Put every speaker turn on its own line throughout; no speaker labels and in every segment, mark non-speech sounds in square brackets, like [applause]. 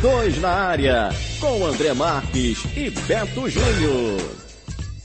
Dois na área, com André Marques e Beto Júnior.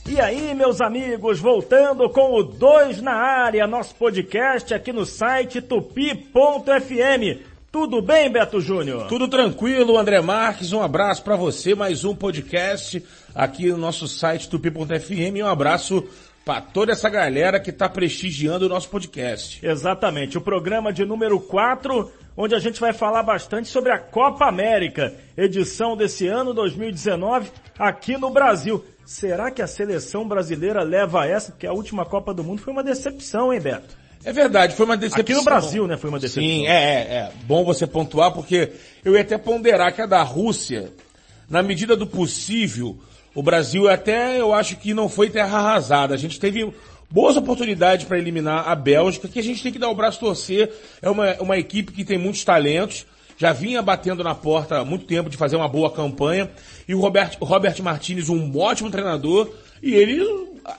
E aí, meus amigos, voltando com o Dois na área, nosso podcast aqui no site tupi.fm. Tudo bem, Beto Júnior?
Tudo tranquilo, André Marques. Um abraço para você, mais um podcast aqui no nosso site tupi.fm. Um abraço para toda essa galera que está prestigiando o nosso podcast.
Exatamente, o programa de número 4, onde a gente vai falar bastante sobre a Copa América, edição desse ano 2019, aqui no Brasil. Será que a seleção brasileira leva essa? Porque a última Copa do Mundo foi uma decepção, hein, Beto?
É verdade, foi uma decepção.
Aqui no Brasil, né, foi uma decepção.
Sim, é, é, é. Bom você pontuar, porque eu ia até ponderar que a da Rússia, na medida do possível, o Brasil até, eu acho que não foi terra arrasada. A gente teve boas oportunidades para eliminar a Bélgica, que a gente tem que dar o braço torcer. É uma, uma equipe que tem muitos talentos, já vinha batendo na porta há muito tempo de fazer uma boa campanha. E o Robert, Robert Martinez, um ótimo treinador, e ele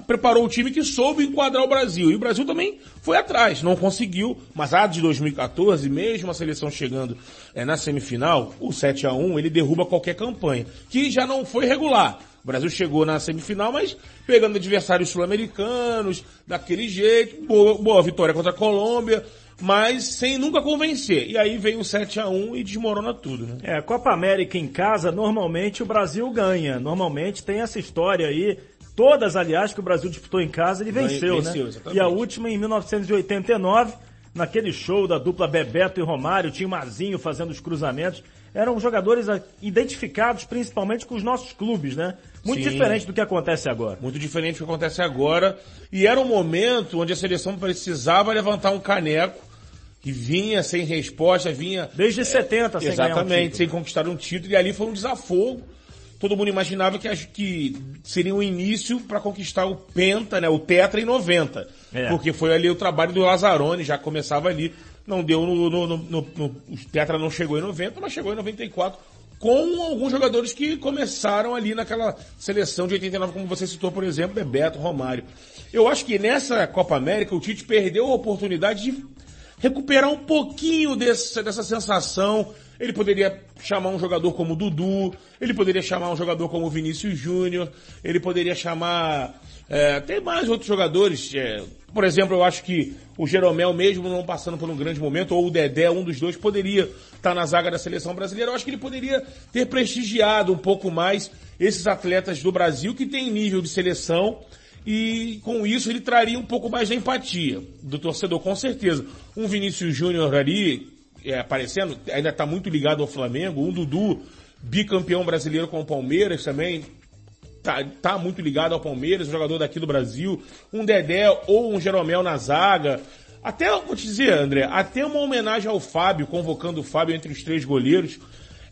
preparou o time que soube enquadrar o Brasil. E o Brasil também foi atrás, não conseguiu, mas a de 2014, mesmo a seleção chegando é, na semifinal, o 7 a 1 ele derruba qualquer campanha, que já não foi regular. O Brasil chegou na semifinal, mas pegando adversários sul-americanos, daquele jeito, boa, boa vitória contra a Colômbia, mas sem nunca convencer. E aí veio o 7 a 1 e desmorona tudo, né?
É, Copa América em casa, normalmente o Brasil ganha. Normalmente tem essa história aí. Todas, aliás, que o Brasil disputou em casa, ele venceu,
venceu
né?
exatamente.
E a última em 1989, naquele show da dupla Bebeto e Romário, tinha o Mazinho fazendo os cruzamentos. Eram jogadores identificados principalmente com os nossos clubes, né? Muito
Sim.
diferente do que acontece agora.
Muito diferente do que acontece agora. E era um momento onde a seleção precisava levantar um caneco que vinha sem resposta, vinha
Desde 70 sem um
exatamente
título.
sem conquistar um título. E ali foi um desafogo. Todo mundo imaginava que, que seria um início para conquistar o Penta, né, o Tetra em 90.
É.
Porque foi ali o trabalho do Lazzaroni, já começava ali. Não deu no, no, no, no- no- o Tetra não chegou em 90, mas chegou em 94 com alguns jogadores que começaram ali naquela seleção de 89, como você citou, por exemplo, Bebeto, Romário. Eu acho que nessa Copa América o Tite perdeu a oportunidade de recuperar um pouquinho desse, dessa sensação. Ele poderia chamar um jogador como Dudu, ele poderia chamar um jogador como Vinícius Júnior, ele poderia chamar é, tem mais outros jogadores. é, por exemplo, eu acho que o Jeromel, mesmo não passando por um grande momento, ou o Dedé, um dos dois, poderia estar na zaga da seleção brasileira. Eu acho que ele poderia ter prestigiado um pouco mais esses atletas do Brasil que tem nível de seleção e com isso ele traria um pouco mais de empatia do torcedor, com certeza. Um Vinícius Júnior ali, é, aparecendo, ainda está muito ligado ao Flamengo, um Dudu, bicampeão brasileiro com o Palmeiras também, tá, tá muito ligado ao Palmeiras, jogador daqui do Brasil, um Dedé ou um Jeromel na zaga. Até, vou te dizer, André, até uma homenagem ao Fábio, convocando o Fábio entre os três goleiros,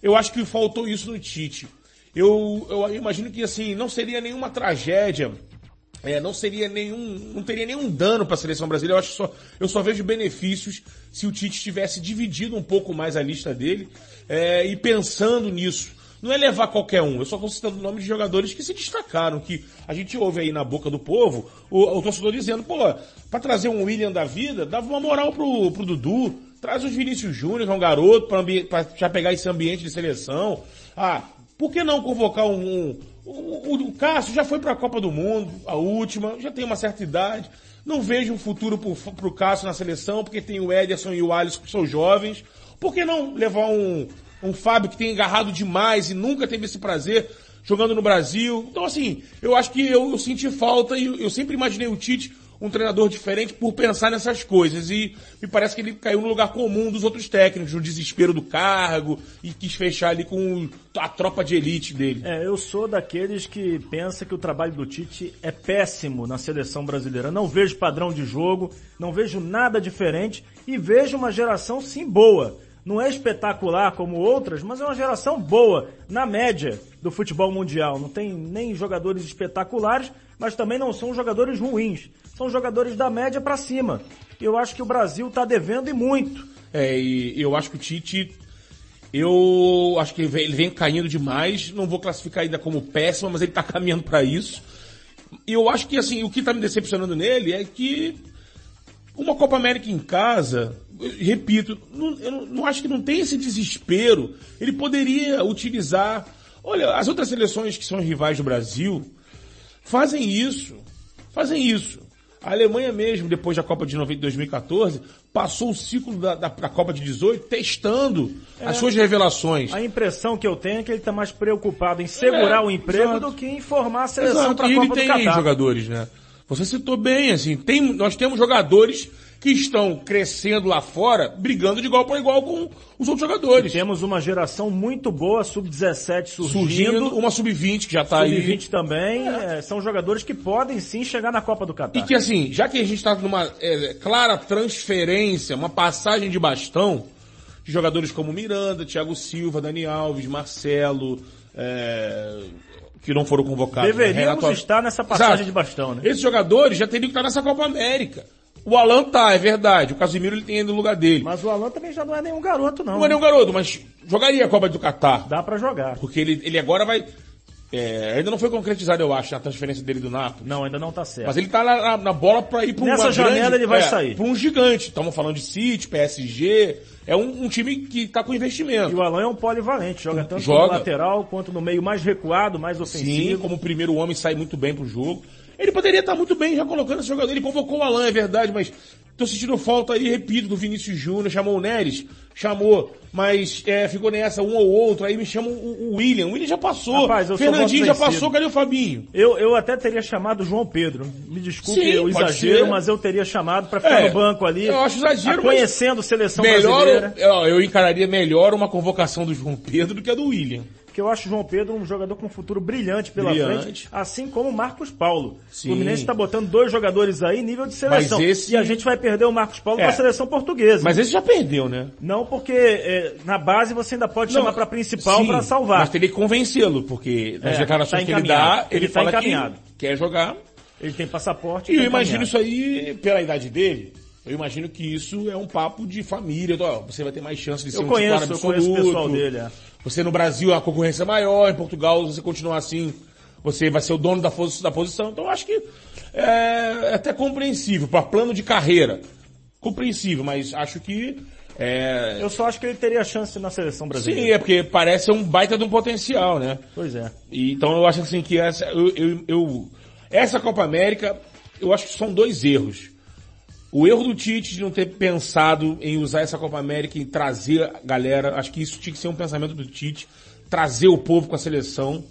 eu acho que faltou isso no Tite. Eu, eu imagino que assim, não seria nenhuma tragédia é, não seria nenhum, não teria nenhum dano para a seleção brasileira. Eu acho só, eu só vejo benefícios se o Tite tivesse dividido um pouco mais a lista dele é, e pensando nisso. Não é levar qualquer um. Eu só estou citando o nome de jogadores que se destacaram, que a gente ouve aí na boca do povo o, o torcedor dizendo, pô, para trazer um William da vida, dava uma moral pro, pro Dudu. Traz os Vinícius Júnior, que é um garoto, para já pegar esse ambiente de seleção. Ah, por que não convocar um. um o, o, o Cássio já foi para a Copa do Mundo, a última, já tem uma certa idade. Não vejo um futuro pro, pro Cássio na seleção, porque tem o Ederson e o Alisson que são jovens. Por que não levar um, um Fábio que tem agarrado demais e nunca teve esse prazer jogando no Brasil? Então, assim, eu acho que eu, eu senti falta e eu sempre imaginei o Tite um treinador diferente por pensar nessas coisas. E me parece que ele caiu no lugar comum dos outros técnicos, no desespero do cargo, e quis fechar ali com a tropa de elite dele.
É, eu sou daqueles que pensa que o trabalho do Tite é péssimo na seleção brasileira. Não vejo padrão de jogo, não vejo nada diferente e vejo uma geração sim boa. Não é espetacular como outras, mas é uma geração boa, na média do futebol mundial. Não tem nem jogadores espetaculares, mas também não são jogadores ruins. São jogadores da média para cima. Eu acho que o Brasil está devendo e muito.
É, e eu acho que o Tite, eu acho que ele vem, caindo demais. Não vou classificar ainda como péssimo, mas ele tá [laughs] caminhando para isso. E eu acho que assim, o que tá me decepcionando nele é que uma Copa América em casa, repito, não, eu não acho que não tem esse desespero. Ele poderia utilizar. Olha, as outras seleções que são rivais do Brasil fazem isso. Fazem isso. A Alemanha mesmo, depois da Copa de 90, 2014, passou o ciclo da, da, da Copa de 18 testando
É.
as suas revelações.
A impressão que eu tenho é que ele está mais preocupado em segurar
É,
o emprego
exato.
do que em formar a seleção para a
e ele
Copa do
tem
Catar.
jogadores, né? Você citou bem, assim, tem, nós temos jogadores que estão crescendo lá fora, brigando de igual para igual com os outros jogadores.
Temos uma geração muito boa, sub-17 surgindo,
Surgindo uma sub-20 que já tá aí.
sub-20 também. é, são jogadores que podem sim chegar na Copa do Catar.
E que assim, já que a gente está numa é, clara transferência, uma passagem de bastão, de jogadores como Miranda, Thiago Silva, Dani Alves, Marcelo, é, que não foram convocados. né?
Deveríamos
Renato-
estar nessa passagem
Exato.
de bastão, né?
Esses jogadores já teriam que estar nessa Copa América. O Alan tá, é verdade. O Casimiro ele tem ainda o lugar dele.
Mas o Alan também já não é nenhum garoto, não.
Não é nenhum garoto, mas jogaria a Copa do Catar.
Dá pra jogar.
Porque ele, ele agora vai. é, ainda não foi concretizado, eu acho, a transferência dele do Napoli.
Não, ainda não tá certo.
Mas ele tá na, na- na bola pra ir pra
Nessa
uma
janela
grande-
ele vai
é,
sair.
Pra um gigante. Estamos falando de City, PSG. É um, um time que tá com
E
investimento.
o Alan é um polivalente, joga tanto
Joga.
no lateral quanto no meio mais recuado, mais
Sim,
ofensivo.
como primeiro homem sai muito bem pro jogo. Ele poderia estar muito bem já colocando esse jogador. Ele convocou o Alan, é verdade, mas tô sentindo falta aí, repito, do Vinícius Júnior, chamou o Neres, chamou, mas é, ficou nessa um ou outro, aí me chama o, o William. O William já passou,
Rapaz, eu
Fernandinho já passou, cadê o Fabinho?
Eu, eu até teria chamado o João Pedro. Me desculpe
Sim,
o exagero,
ser.
mas eu teria chamado pra ficar
É,
no banco ali.
eu acho exagero,
a- Conhecendo seleção
Melhor,
brasileira.
ó, eu encararia melhor uma convocação do João Pedro do que a do William.
Porque eu acho o João Pedro um jogador com um futuro brilhante pela
Brilhante.
frente, assim como o Marcos Paulo.
Sim.
O Fluminense está botando dois jogadores aí nível de seleção.
Mas esse-
E a gente vai perder o Marcos Paulo
É.
para a seleção portuguesa.
Mas esse já perdeu, né?
Não porque é, na base você ainda pode chamar para principal para salvar.
Mas teria que convencê-lo, porque nas
É,
declarações
tá
que ele dá, ele,
Ele tá
fala
encaminhado.
que quer jogar.
Ele tem passaporte.
E eu
tá
imagino
encaminhado.
isso aí, pela idade dele, eu imagino que isso é um papo de família. Então, ó, você vai ter mais chance de ser
Eu
um
conheço,
titular
eu
absoluto.
conheço o pessoal dele. É.
Você no Brasil a concorrência é maior, em Portugal se você continuar assim, você vai ser o dono da, da posição. Então eu acho que é, é até compreensível, para plano de carreira. Compreensível, mas acho que é,
Eu só acho que ele teria chance na seleção brasileira.
Sim, é porque parece um baita de um potencial, né?
Pois é.
E, então eu acho assim que essa, eu, eu- eu- essa Copa América, eu acho que são dois erros. O erro do Tite de não ter pensado em usar essa Copa América e trazer a galera, acho que isso tinha que ser um pensamento do Tite, trazer o povo com a seleção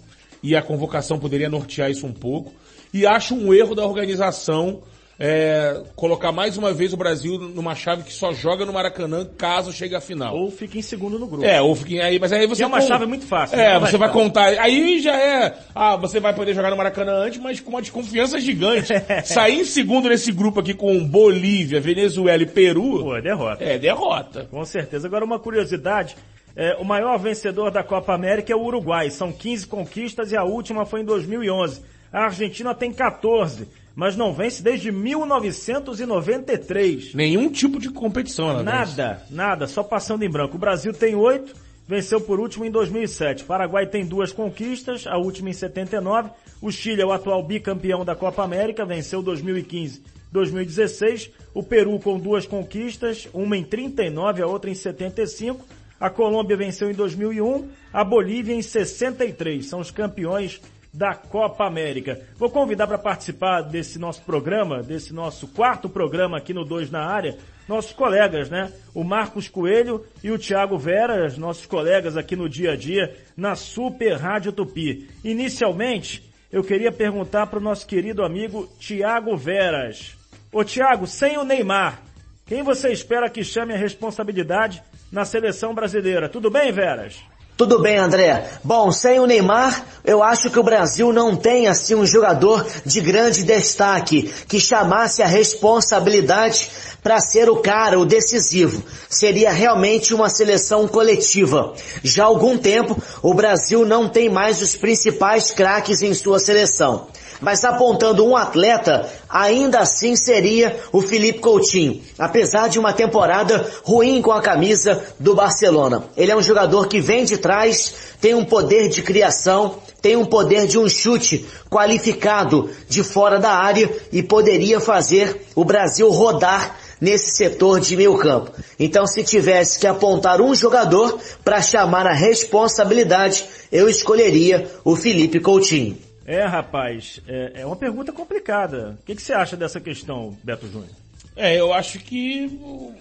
e a convocação poderia nortear isso um pouco. E acho um erro da organização é, colocar mais uma vez o Brasil numa chave que só joga no Maracanã caso chegue à final.
Ou fica em segundo no grupo.
É, ou fiquem aí, mas aí você
Que é uma
con-
chave muito fácil,
É,
né?
você vai
Vai
contar. Aí já é, ah, você vai poder jogar no Maracanã antes, mas com uma desconfiança gigante. [laughs] Sair em segundo nesse grupo aqui com Bolívia, Venezuela e Peru,
Pô, é derrota.
é derrota.
Com certeza. Agora uma curiosidade, é, o maior vencedor da Copa América é o Uruguai. São 15 conquistas e a última foi em 2011. A Argentina tem 14, mas não vence desde 1993.
Nenhum tipo de competição, ela vence.
Nada, nada, só passando em branco. O Brasil tem oito, venceu por último em 2007. O Paraguai tem duas conquistas, a última em 79. O Chile é o atual bicampeão da Copa América, venceu 2015, 2016. O Peru com duas conquistas, uma em 39, a outra em 75. A Colômbia venceu em 2001, a Bolívia em 63. São os campeões da Copa América. Vou convidar para participar desse nosso programa, desse nosso quarto programa aqui no 2 na área, nossos colegas, né? O Marcos Coelho e o Thiago Veras, nossos colegas aqui no dia a dia, na Super Rádio Tupi. Inicialmente, eu queria perguntar para o nosso querido amigo Thiago Veras. Ô Thiago, sem o Neymar, quem você espera que chame a responsabilidade na seleção brasileira? Tudo bem, Veras?
Tudo bem, André. Bom, sem o Neymar, eu acho que o Brasil não tem assim um jogador de grande destaque que chamasse a responsabilidade para ser o cara, o decisivo. Seria realmente uma seleção coletiva. Já há algum tempo, o Brasil não tem mais os principais craques em sua seleção. Mas apontando um atleta, ainda assim seria o Felipe Coutinho, apesar de uma temporada ruim com a camisa do Barcelona. Ele é um jogador que vem de trás, tem um poder de criação, tem um poder de um chute qualificado de fora da área e poderia fazer o Brasil rodar nesse setor de meio campo. Então se tivesse que apontar um jogador para chamar a responsabilidade, eu escolheria o Felipe Coutinho.
É, rapaz, é, é uma pergunta complicada. O que, que você acha dessa questão, Beto Júnior?
É, eu acho que,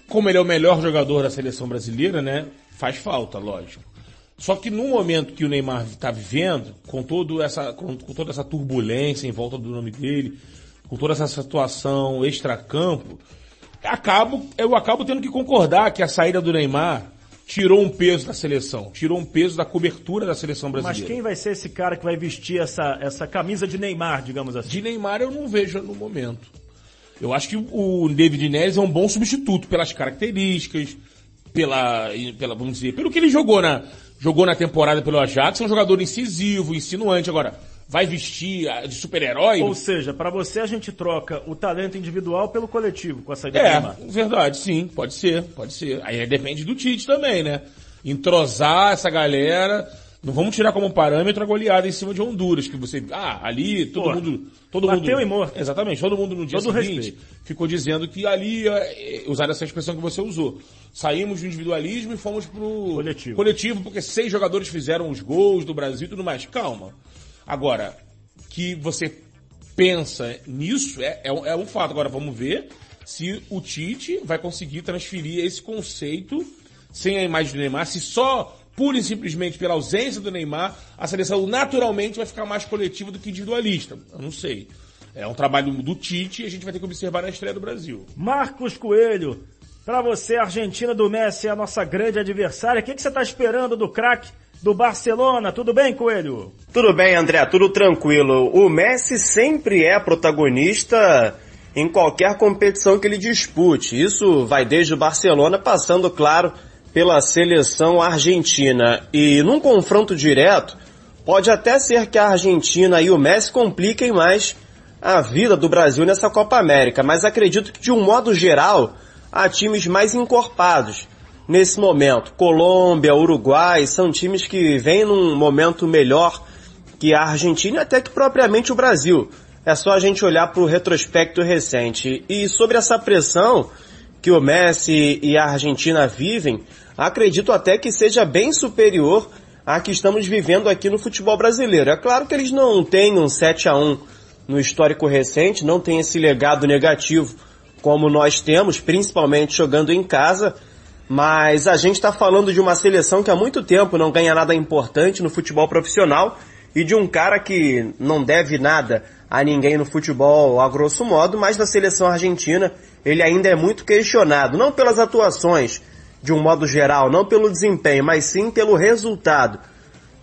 como ele é o melhor jogador da seleção brasileira, né, faz falta, lógico. Só que no momento que o Neymar está vivendo, com, todo essa, com, com, toda essa turbulência em volta do nome dele, com toda essa situação extracampo, acabo, eu acabo tendo que concordar que a saída do Neymar tirou um peso da seleção, tirou um peso da cobertura da seleção brasileira.
Mas quem vai ser esse cara que vai vestir essa, essa camisa de Neymar, digamos assim?
De Neymar eu não vejo no momento. Eu acho que o David Neres é um bom substituto pelas características, pela, pela, vamos dizer, pelo que ele jogou na, jogou na temporada pelo Ajax, é um jogador incisivo, insinuante. Agora, vai vestir de super-herói?
Ou seja, para você a gente troca o talento individual pelo coletivo com a saída
é,
Neymar.
verdade, sim, pode ser, pode ser. Aí depende do Tite também, né? Entrosar essa galera, não vamos tirar como parâmetro a goleada em cima de Honduras, que você, ah, ali todo Pô, mundo, todo
bateu
mundo,
e morto.
Exatamente, todo mundo no dia
todo
seguinte
respeito.
ficou dizendo que ali, é, usar essa expressão que você usou, saímos do individualismo e fomos pro
coletivo.
coletivo, porque seis jogadores fizeram os gols do Brasil e tudo mais. Calma. Agora, que você pensa nisso é, é, é um fato. Agora vamos ver se o Tite vai conseguir transferir esse conceito sem a imagem do Neymar, se só pura e simplesmente pela ausência do Neymar, a seleção naturalmente vai ficar mais coletiva do que individualista. Eu não sei. É um trabalho do Tite e a gente vai ter que observar na estreia do Brasil.
Marcos Coelho, para você, a Argentina do Messi é a nossa grande adversária. O que, que você está esperando do craque do Barcelona? Tudo bem, Coelho?
Tudo bem, André, tudo tranquilo. O Messi sempre é protagonista em qualquer competição que ele dispute. Isso vai desde o Barcelona, passando, claro, pela seleção argentina. E num confronto direto, pode até ser que a Argentina e o Messi compliquem mais a vida do Brasil nessa Copa América, mas acredito que de um modo geral, há times mais encorpados nesse momento. Colômbia, Uruguai, são times que vêm num momento melhor que a Argentina e até que propriamente o Brasil. É só a gente olhar para o retrospecto recente. E sobre essa pressão que o Messi e a Argentina vivem, acredito até que seja bem superior à que estamos vivendo aqui no futebol brasileiro. É claro que eles não têm um 7 a 1 no histórico recente, não tem esse legado negativo como nós temos, principalmente jogando em casa, mas a gente está falando de uma seleção que há muito tempo não ganha nada importante no futebol profissional e de um cara que não deve nada a ninguém no futebol a grosso modo, mas na seleção argentina ele ainda é muito questionado, não pelas atuações de um modo geral, não pelo desempenho, mas sim pelo resultado.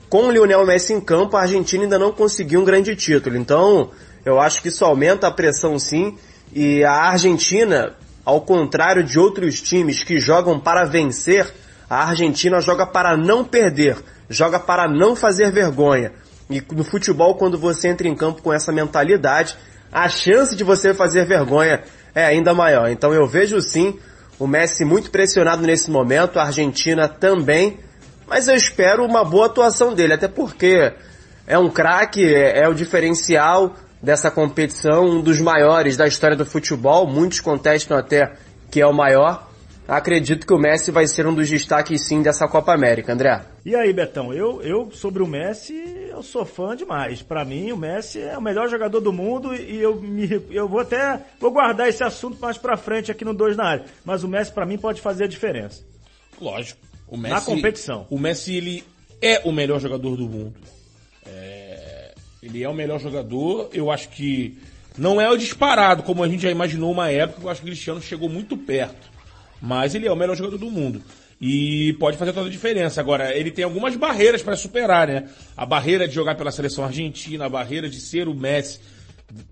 Com o Lionel Messi em campo, a Argentina ainda não conseguiu um grande título, então eu acho que isso aumenta a pressão sim, e a Argentina, ao contrário de outros times que jogam para vencer, a Argentina joga para não perder, joga para não fazer vergonha. E no futebol, quando você entra em campo com essa mentalidade, a chance de você fazer vergonha é ainda maior. Então eu vejo sim o Messi muito pressionado nesse momento, a Argentina também, mas eu espero uma boa atuação dele, até porque é um craque, é, é o diferencial, dessa competição, um dos maiores da história do futebol, muitos contestam até que é o maior. Acredito que o Messi vai ser um dos destaques sim dessa Copa América, André.
E aí, Betão, eu, eu sobre o Messi, eu sou fã demais. Para mim, o Messi é o melhor jogador do mundo e eu me, eu vou até vou guardar esse assunto mais para frente aqui no 2 na área. Mas o Messi para mim pode fazer a diferença.
Lógico. O Messi,
na competição.
O Messi ele é o melhor jogador do mundo. É, ele é o melhor jogador. Eu acho que não é o disparado, como a gente já imaginou uma época. Eu acho que o Cristiano chegou muito perto. Mas ele é o melhor jogador do mundo. E pode fazer toda a diferença. Agora, ele tem algumas barreiras para superar, né? A barreira de jogar pela seleção argentina, a barreira de ser o Messi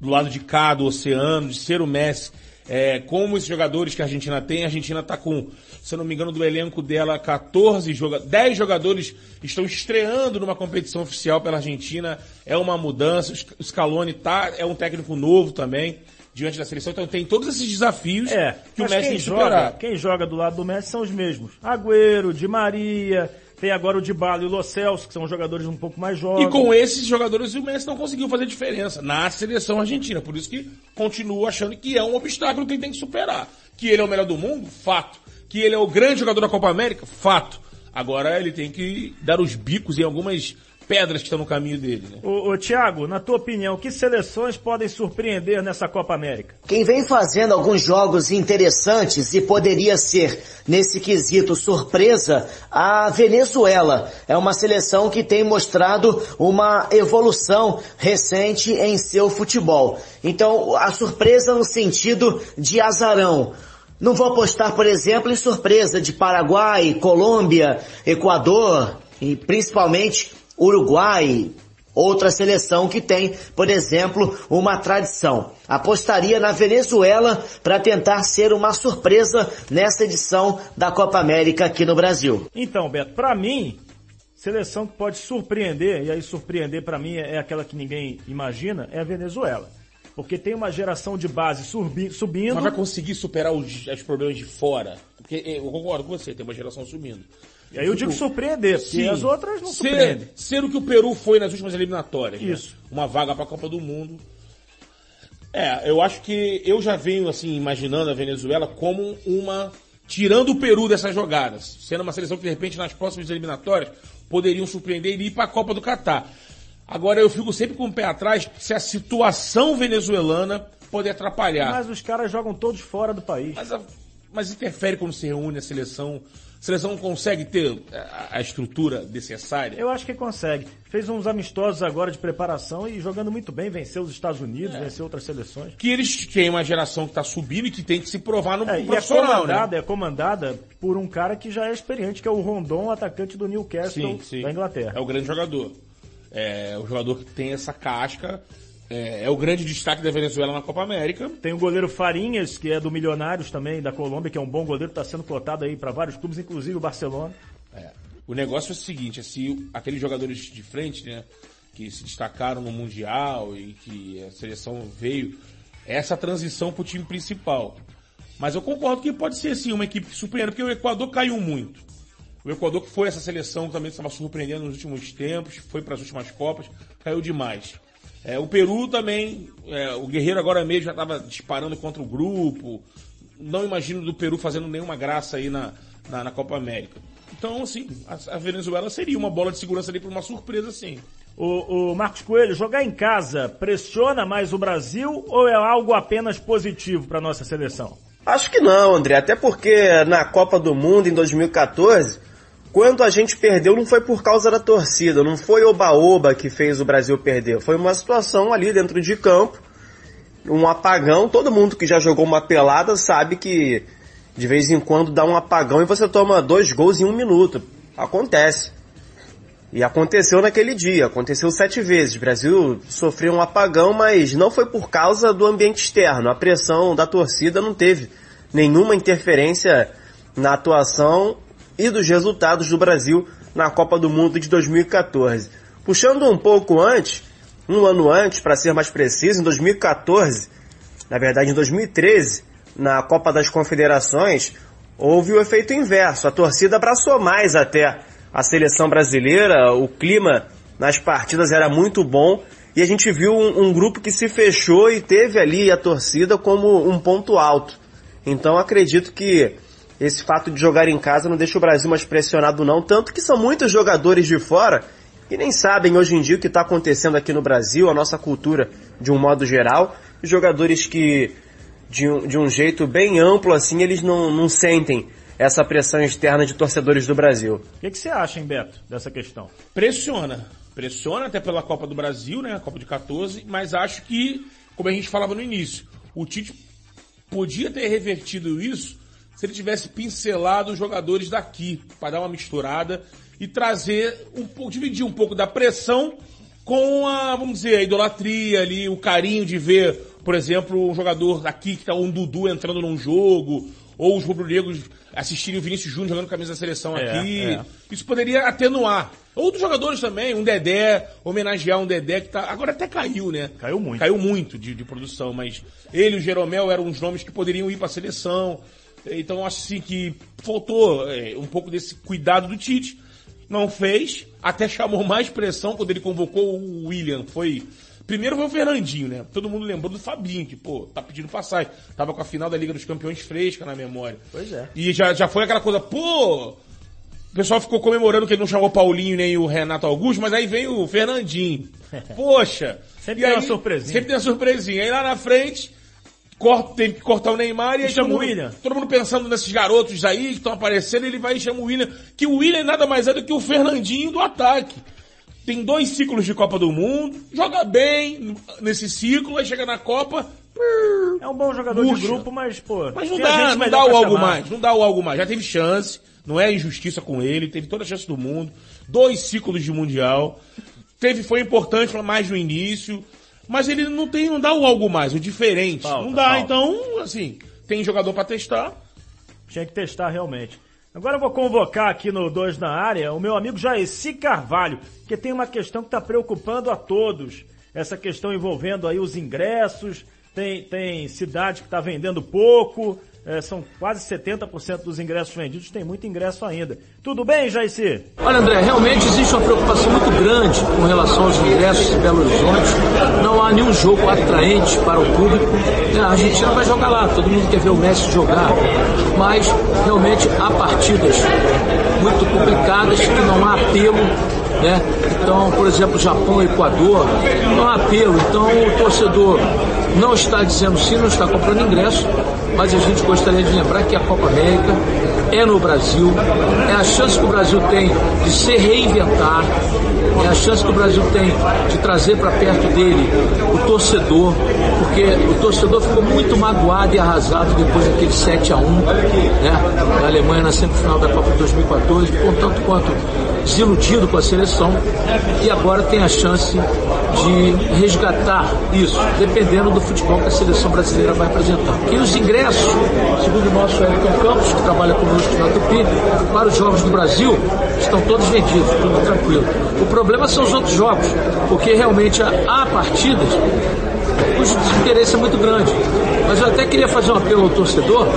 do lado de cá do oceano, de ser o Messi é, como esses jogadores que a Argentina tem, a Argentina está com, se eu não me engano, do elenco dela, 14 jogadores, 10 jogadores estão estreando numa competição oficial pela Argentina. É uma mudança. O Scaloni tá, é um técnico novo também diante da seleção. Então tem todos esses desafios
é,
que o Messi
quem joga, quem joga do lado do Messi são os mesmos. Agüero, Di Maria, tem agora o Dybala e o Lo Celso, que são jogadores um pouco mais jovens.
E com esses jogadores o Messi não conseguiu fazer diferença na seleção argentina. Por isso que continuo achando que é um obstáculo que ele tem que superar. Que ele é o melhor do mundo? Fato. Que ele é o grande jogador da Copa América? Fato. Agora ele tem que dar os bicos em algumas pedras que estão no caminho dele. Né?
Ô, ô Thiago, na tua opinião, que seleções podem surpreender nessa Copa América?
Quem vem fazendo alguns jogos interessantes e poderia ser, nesse quesito, surpresa, a Venezuela. É uma seleção que tem mostrado uma evolução recente em seu futebol. Então, a surpresa no sentido de azarão. Não vou apostar, por exemplo, em surpresa de Paraguai, Colômbia, Equador e principalmente Uruguai, outra seleção que tem, por exemplo, uma tradição. Apostaria na Venezuela para tentar ser uma surpresa nessa edição da Copa América aqui no Brasil.
Então, Beto, para mim, seleção que pode surpreender, e aí surpreender para mim é aquela que ninguém imagina, é a Venezuela. Porque tem uma geração de base subi, subindo.
Mas vai conseguir superar os, os problemas de fora. Porque eu concordo com você, tem uma geração subindo.
E aí eu digo surpreender, porque
Sim.
as outras não
ser,
surpreendem.
ser o que o Peru foi nas últimas eliminatórias. né?
Isso.
Uma vaga para a Copa do Mundo. É, eu acho que eu já venho assim imaginando a Venezuela como uma tirando o Peru dessas jogadas, sendo uma seleção que de repente nas próximas eliminatórias poderiam surpreender e ir para a Copa do Catar. Agora eu fico sempre com o pé atrás se a situação venezuelana pode atrapalhar.
Mas os caras jogam todos fora do país.
Mas, a- mas interfere quando se reúne a seleção. A seleção consegue ter a, a estrutura necessária.
Eu acho que consegue. Fez uns amistosos agora de preparação e jogando muito bem, venceu os Estados Unidos,
É.
venceu outras seleções.
Que eles têm uma geração que está subindo e que tem que se provar no
É, é
profissional, né?
comandada, é comandada por um cara que já é experiente, que é o Rondon, atacante do Newcastle
Sim, sim.
da Inglaterra.
É o grande jogador. É o jogador que tem essa casca. É, é o grande destaque da Venezuela na Copa América.
Tem o goleiro Farinhas, que é do Milionários também, da Colômbia, que é um bom goleiro, está sendo cotado aí para vários clubes, inclusive o Barcelona.
É. O negócio é o seguinte, assim, aqueles jogadores de frente, né, que se destacaram no Mundial e que a seleção veio, essa transição pro time principal. Mas eu concordo que pode ser sim uma equipe que surpreende, porque o Equador caiu muito. O Equador que foi essa seleção que também estava surpreendendo nos últimos tempos, foi para as últimas Copas, caiu demais. É, o Peru também, é, o Guerreiro agora mesmo já estava disparando contra o grupo. Não imagino do Peru fazendo nenhuma graça aí na, na, na Copa América. Então, assim, a, a Venezuela seria uma bola de segurança ali para uma surpresa, sim.
O, o Marcos Coelho, jogar em casa pressiona mais o Brasil ou é algo apenas positivo para nossa seleção?
Acho que não, André, até porque na Copa do Mundo em 2014, quando a gente perdeu não foi por causa da torcida, não foi oba-oba que fez o Brasil perder, foi uma situação ali dentro de campo, um apagão, todo mundo que já jogou uma pelada sabe que de vez em quando dá um apagão e você toma dois gols em um minuto. Acontece. E aconteceu naquele dia, aconteceu sete vezes. O Brasil sofreu um apagão, mas não foi por causa do ambiente externo. A pressão da torcida não teve nenhuma interferência na atuação e dos resultados do Brasil na Copa do Mundo de 2014. Puxando um pouco antes, um ano antes, para ser mais preciso, em 2014, na verdade em 2013, na Copa das Confederações, houve o efeito inverso. A torcida abraçou mais até a seleção brasileira, o clima nas partidas era muito bom e a gente viu um, um grupo que se fechou e teve ali a torcida como um ponto alto. Então acredito que esse fato de jogar em casa não deixa o Brasil mais pressionado não, tanto que são muitos jogadores de fora que nem sabem hoje em dia o que está acontecendo aqui no Brasil, a nossa cultura de um modo geral, jogadores que de um, de um jeito bem amplo assim, eles não, não sentem essa pressão externa de torcedores do Brasil.
O que, que você acha, hein, Beto, dessa questão?
Pressiona. Pressiona até pela Copa do Brasil, né? A Copa de 14, mas acho que, como a gente falava no início, o Tite podia ter revertido isso se ele tivesse pincelado os jogadores daqui, para dar uma misturada e trazer um pouco, dividir um pouco da pressão com a, vamos dizer, a idolatria ali, o carinho de ver, por exemplo, um jogador daqui que tá um Dudu entrando num jogo, ou os rubro-negros assistirem o Vinícius Júnior jogando camisa da seleção
É,
aqui.
é.
Isso poderia atenuar. Outros jogadores também, um Dedé, homenagear um Dedé que tá. Agora até caiu, né?
Caiu muito.
Caiu muito de, de produção, mas ele e o Jeromel eram os nomes que poderiam ir para a seleção. Então acho assim que faltou é, um pouco desse cuidado do Tite. Não fez, até chamou mais pressão quando ele convocou o William. Foi Primeiro foi o Fernandinho, né? Todo mundo lembrou do Fabinho, que, pô, tá pedindo passagem. Tava com a final da Liga dos Campeões fresca na memória.
Pois é.
E já, já foi aquela coisa, pô, o pessoal ficou comemorando que ele não chamou Paulinho nem o Renato Augusto, mas aí vem o Fernandinho. [laughs] Poxa.
Sempre
E
tem
aí-
uma surpresinha.
Sempre tem uma surpresinha. Aí lá na frente, corta, teve que cortar o Neymar e aí
chama o William.
Todo mundo pensando nesses garotos aí que estão aparecendo, ele vai e chama o William. Que o William nada mais é do que o Fernandinho do ataque. Tem dois ciclos de Copa do Mundo, joga bem nesse ciclo, aí chega na Copa,
É um bom jogador
Puxa.
de grupo, mas, pô.
mas não dá, não dá o algo
chamar.
mais, não dá o algo mais. Já teve chance, não é injustiça com ele, teve toda a chance do mundo, dois ciclos de mundial, teve, foi importante mais no início, mas ele não tem, não dá o algo mais, o diferente.
Falta,
não dá,
falta.
então, assim, tem jogador pra testar.
Tinha que testar realmente. Agora eu vou convocar aqui no 2 na área o meu amigo Jaeci Carvalho, que tem uma questão que está preocupando a todos. Essa questão envolvendo aí os ingressos, tem, tem cidade que está vendendo pouco, eh, são quase 70% dos ingressos vendidos, tem muito ingresso ainda. Tudo bem, Jaeci?
Olha, André, realmente existe uma preocupação muito grande com relação aos ingressos em Belo Horizonte. Não há nenhum jogo atraente para o público. É, A Argentina vai jogar lá, todo mundo quer ver o Messi jogar. Mas, realmente, há partidas muito complicadas que não há apelo. Né? Então, por exemplo, Japão Equador, não há apelo. Então, o torcedor não está dizendo sim, não está comprando ingresso, mas a gente gostaria de lembrar que a Copa América é no Brasil, é a chance que o Brasil tem de se reinventar, é a chance que o Brasil tem de trazer para perto dele o torcedor, porque o torcedor ficou muito magoado e arrasado depois daquele 7 a 1 né, da Alemanha na semifinal da Copa de 2014, ficou um tanto quanto desiludido com a seleção e agora tem a chance de resgatar isso, dependendo do futebol que a seleção brasileira vai apresentar. E os ingressos, segundo o nosso Elton Campos, que trabalha conosco na Tupi, para os jogos do Brasil, estão todos vendidos, tudo tranquilo. O problema são os outros jogos, porque realmente há, partidas cujo desinteresse é muito grande. Mas eu até queria fazer um apelo ao torcedor,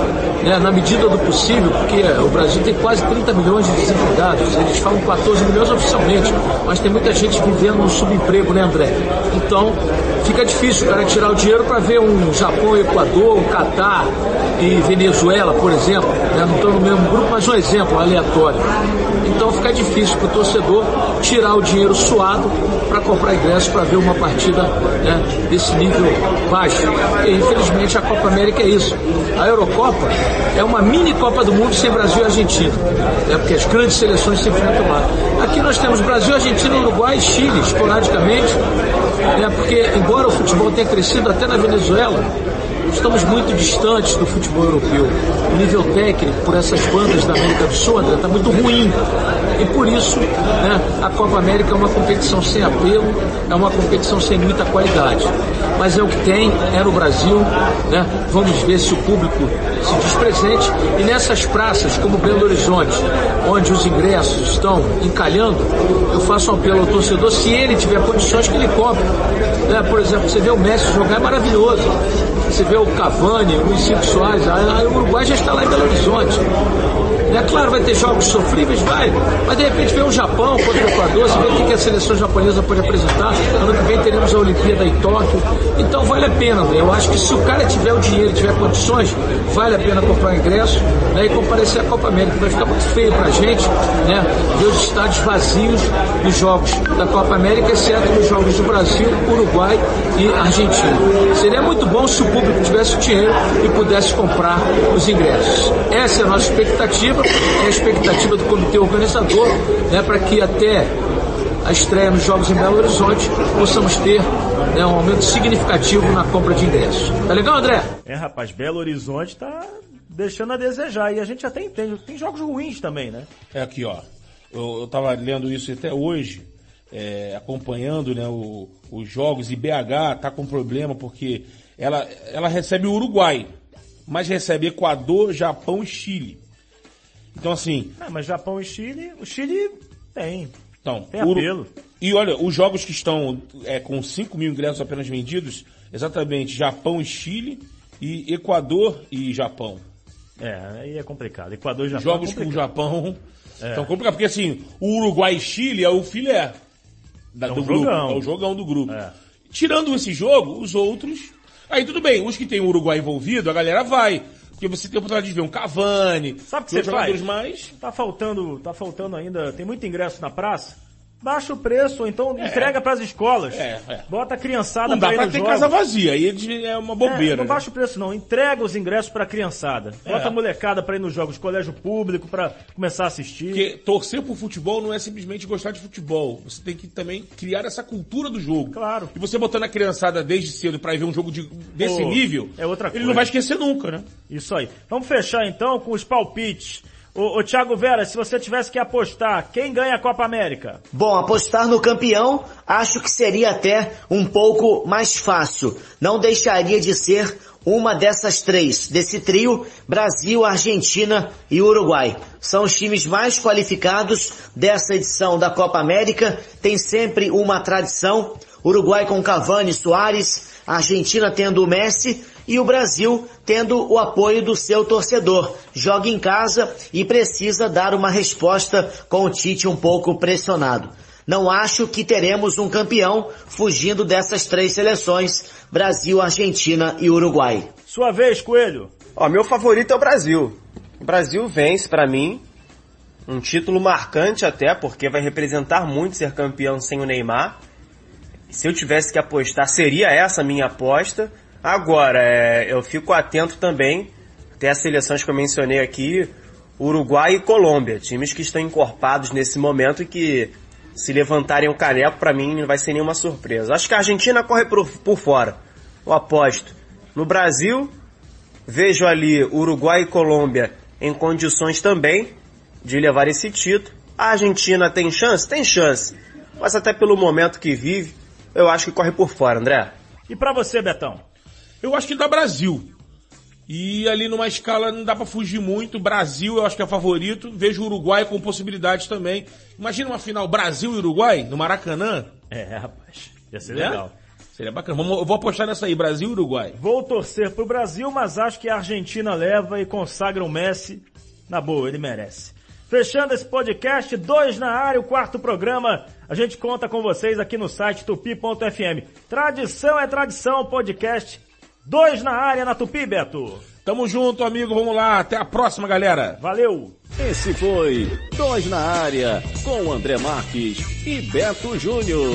né, na medida do possível, porque o Brasil tem quase 30 milhões de desempregados, eles falam 14 milhões oficialmente, mas tem muita gente vivendo no subemprego, né André? Então, fica difícil o cara tirar o dinheiro para ver um Japão, Equador, um Catar e Venezuela, por exemplo, né, não estão no mesmo grupo, mas um exemplo aleatório. Então fica difícil para o torcedor tirar o dinheiro suado para comprar ingresso para ver uma partida né, desse nível baixo. E infelizmente a Copa América é isso. A Eurocopa é uma mini Copa do Mundo sem Brasil e Argentina, né, porque as grandes seleções se enfrentam lá. Aqui nós temos Brasil, Argentina, Uruguai e Chile, esporadicamente, né, porque embora o futebol tenha crescido até na Venezuela, estamos muito distantes do futebol europeu. O nível técnico, por essas bandas da América do Sul, está muito ruim. E por isso, né, a Copa América é uma competição sem apelo, é uma competição sem muita qualidade. Mas é o que tem, é no Brasil, né? Vamos ver se o público se diz presente. E nessas praças, como Belo Horizonte, onde os ingressos estão encalhando, eu faço um apelo ao torcedor, se ele tiver condições, que ele compre. Né? Por exemplo, você vê o Messi jogar, é maravilhoso. Você vê o Cavani, o Luiz Soares, o Uruguai já está lá em Belo Horizonte. É claro, vai ter jogos sofríveis, vai, mas de repente vem o Japão contra o Equador, você vê o que a seleção japonesa pode apresentar. Ano que vem teremos a Olimpíada em Tóquio. Então vale a pena, eu acho que se o cara tiver o dinheiro, tiver condições, vale a pena comprar ingresso né, e comparecer à Copa América. Vai ficar muito feio pra gente, né? Ver os estádios vazios nos jogos da Copa América, exceto nos jogos do Brasil, Uruguai e Argentina. Seria muito bom se o público tivesse dinheiro e pudesse comprar os ingressos. Essa é a nossa expectativa, é a expectativa do comitê organizador, né, para que até a estreia nos Jogos em Belo Horizonte possamos ter né, um aumento significativo na compra de ingressos. Tá legal, André?
É, rapaz, Belo Horizonte tá deixando a desejar. E a gente até entende. Tem jogos ruins também, né?
É aqui, ó. Eu, eu tava lendo isso até hoje, é, acompanhando né, o- os jogos, e BH tá com problema porque ela, ela recebe o Uruguai, mas recebe Equador, Japão e Chile. Então assim,
Ah, mas Japão e Chile, o Chile tem.
então,
Tem
Uru-
apelo.
E olha, os jogos que estão é, com 5 mil ingressos apenas vendidos, exatamente Japão e Chile, e Equador e Japão.
É, aí é complicado. Equador e Japão.
jogos
é
com o. Japão
É.
estão complicados, porque assim, o Uruguai e Chile é o filé da,
É um
do grupo,
jogão.
é o jogão do grupo.
É.
Tirando esse jogo, os outros, aí tudo bem, os que tem o Uruguai envolvido, a galera vai. Porque você tem a oportunidade de ver um Cavani,
Sabe o que você faz?
mais.
Tá faltando, tá faltando ainda, tem muito ingresso na praça. Baixa o preço, ou então entrega pras escolas.
É, é.
Bota a criançada
Não dá
pra
ter
jogos.
casa vazia, aí é uma bobeira.
É, não
né?
baixa o preço não, entrega os ingressos pra criançada. Bota
É.
a molecada pra ir nos jogos, colégio público pra começar a assistir.
Porque torcer pro futebol não é simplesmente gostar de futebol. Você tem que também criar essa cultura do jogo.
Claro.
E você botando a criançada desde cedo pra ir ver um jogo de- desse
Pô,
nível,
é outra
ele
coisa.
não vai esquecer nunca, né?
Isso aí. Vamos fechar então com os palpites. Ô Thiago Vera, se você tivesse que apostar, quem ganha a Copa América?
Bom, apostar no campeão acho que seria até um pouco mais fácil. Não deixaria de ser uma dessas três, desse trio, Brasil, Argentina e Uruguai. São os times mais qualificados dessa edição da Copa América, tem sempre uma tradição. Uruguai com Cavani, Soares, Argentina tendo o Messi e o Brasil tendo o apoio do seu torcedor. Joga em casa e precisa dar uma resposta com o Tite um pouco pressionado. Não acho que teremos um campeão fugindo dessas três seleções, Brasil, Argentina e Uruguai.
Sua vez, Coelho.
Ó, meu favorito é o Brasil. O Brasil vence pra mim. Um título marcante até, porque vai representar muito ser campeão sem o Neymar. Se eu tivesse que apostar, seria essa a minha aposta. Agora, é, eu fico atento também, até as seleções que eu mencionei aqui, Uruguai e Colômbia, times que estão encorpados nesse momento e que se levantarem o caneco, pra mim não vai ser nenhuma surpresa. Acho que a Argentina corre por, por fora. Eu aposto. No Brasil, vejo ali Uruguai e Colômbia em condições também de levar esse título. A Argentina tem chance? Tem chance. Mas até pelo momento que vive, eu acho que corre por fora, André.
E pra você, Betão?
Eu acho que dá Brasil. E ali numa escala não dá pra fugir muito. Brasil eu acho que é favorito. Vejo o Uruguai com possibilidades também. Imagina uma final Brasil e Uruguai no Maracanã.
É, rapaz. Ia ser
Né?
legal.
Seria bacana. Vamos- eu vou apostar nessa aí, Brasil e Uruguai.
Vou torcer pro Brasil, mas acho que a Argentina leva e consagra o Messi. Na boa, ele merece. Fechando esse podcast, dois na área, o quarto programa. A gente conta com vocês aqui no site tupi.fm. Tradição é tradição, podcast. Dois na área na Tupi, Beto.
Tamo junto, amigo. Vamos lá. Até a próxima, galera.
Valeu!
Esse foi Dois na Área, com André Marques e Beto Júnior.